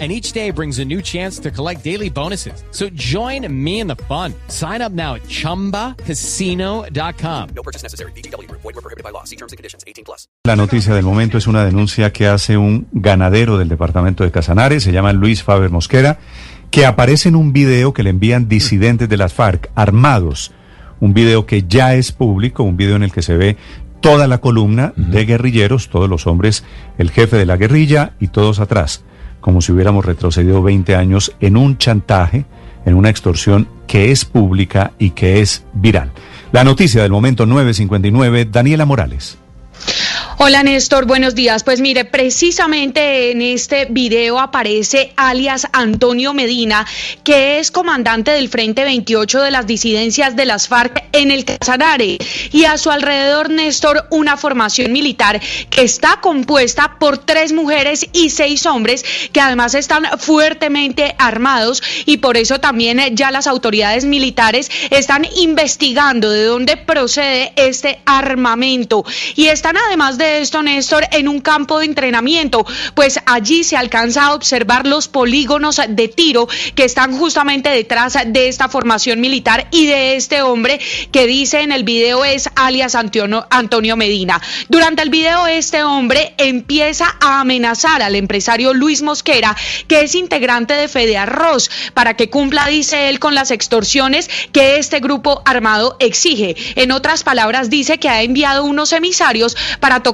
And each day brings a new chance to collect daily bonuses. So join me in the fun. Sign up now at chumbacasino.com. No purchase necessary. BGW. Void were prohibited by law. See terms and conditions. 18 plus. La noticia del momento es una denuncia que hace un ganadero del departamento de Casanare, se llama Luis Faber Mosquera, que aparece en un video que le envían disidentes de las FARC armados. Un video que ya es público, un video en el que se ve toda la columna de guerrilleros, todos los hombres, el jefe de la guerrilla y todos atrás, como si hubiéramos retrocedido 20 años en un chantaje, en una extorsión que es pública y que es viral. La noticia del momento 959, Daniela Morales. Hola Néstor, buenos días. Pues mire, precisamente en este video aparece alias Antonio Medina, que es comandante del Frente 28 de las disidencias de las FARC en el Casanare. Y a su alrededor, Néstor, una formación militar que está compuesta por tres mujeres y seis hombres, que además están fuertemente armados y por eso también ya las autoridades militares están investigando de dónde procede este armamento. Y están además de esto, Néstor, en un campo de entrenamiento, pues allí se alcanza a observar los polígonos de tiro que están justamente detrás de esta formación militar y de este hombre que dice en el video es alias Antonio, Antonio Medina. Durante el video este hombre empieza a amenazar al empresario Luis Mosquera, que es integrante de Fede Arroz, para que cumpla, dice él, con las extorsiones que este grupo armado exige. En otras palabras, dice que ha enviado unos emisarios para tocar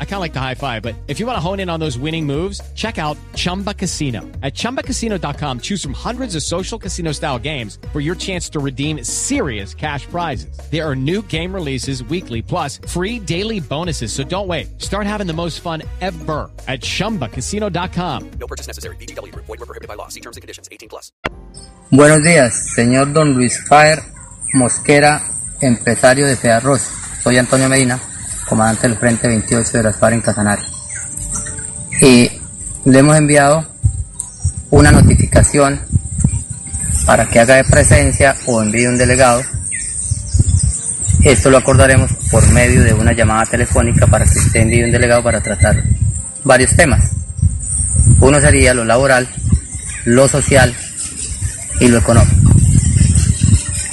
I kind of like the high five, but if you want to hone in on those winning moves, check out Chumba Casino. At chumbacasino.com, choose from hundreds of social casino style games for your chance to redeem serious cash prizes. There are new game releases weekly, plus free daily bonuses. So don't wait. Start having the most fun ever at chumbacasino.com. No purchase necessary. BGW. Void were prohibited by law. See terms and conditions. 18 plus. Buenos días, señor don Luis Faer Mosquera, empresario de Fearroz. Soy Antonio Medina, comandante del Frente 28 de las FARC en Casanare. Y le hemos enviado una notificación para que haga de presencia o envíe un delegado. Esto lo acordaremos por medio de una llamada telefónica para que usted envíe un delegado para tratar varios temas. Uno sería lo laboral, lo social y lo económico.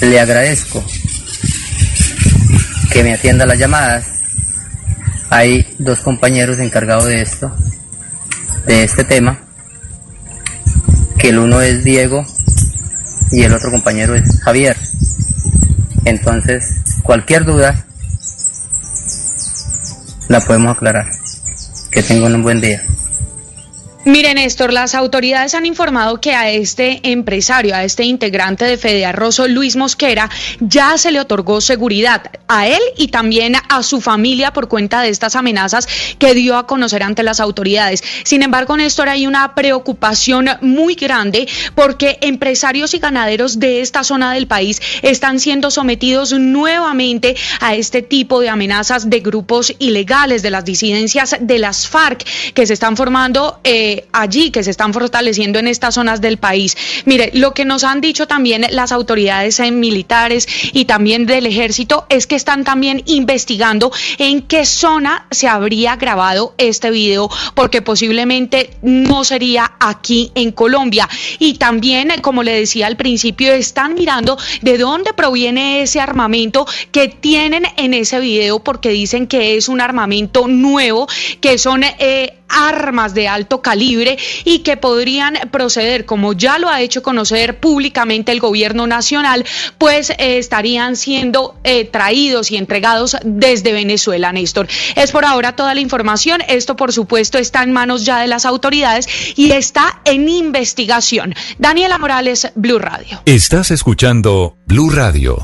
Le agradezco que me atienda las llamadas. Hay dos compañeros encargados de esto, de este tema, que el uno es Diego y el otro compañero es Javier. Entonces, cualquier duda la podemos aclarar. Que tengan un buen día. Mire, Néstor, las autoridades han informado que a este empresario, a este integrante de Fede Arrozo, Luis Mosquera, ya se le otorgó seguridad a él y también a su familia por cuenta de estas amenazas que dio a conocer ante las autoridades. Sin embargo, Néstor, hay una preocupación muy grande porque empresarios y ganaderos de esta zona del país están siendo sometidos nuevamente a este tipo de amenazas de grupos ilegales, de las disidencias de las FARC que se están formando. Eh, allí, que se están fortaleciendo en estas zonas del país. Mire, lo que nos han dicho también las autoridades eh, militares y también del ejército es que están también investigando en qué zona se habría grabado este video, porque posiblemente no sería aquí en Colombia. Y también, como le decía al principio, están mirando de dónde proviene ese armamento que tienen en ese video, porque dicen que es un armamento nuevo, que son... Eh, armas de alto calibre y que podrían proceder, como ya lo ha hecho conocer públicamente el gobierno nacional, pues eh, estarían siendo eh, traídos y entregados desde Venezuela, Néstor. Es por ahora toda la información. Esto, por supuesto, está en manos ya de las autoridades y está en investigación. Daniela Morales, Blue Radio. Estás escuchando Blue Radio.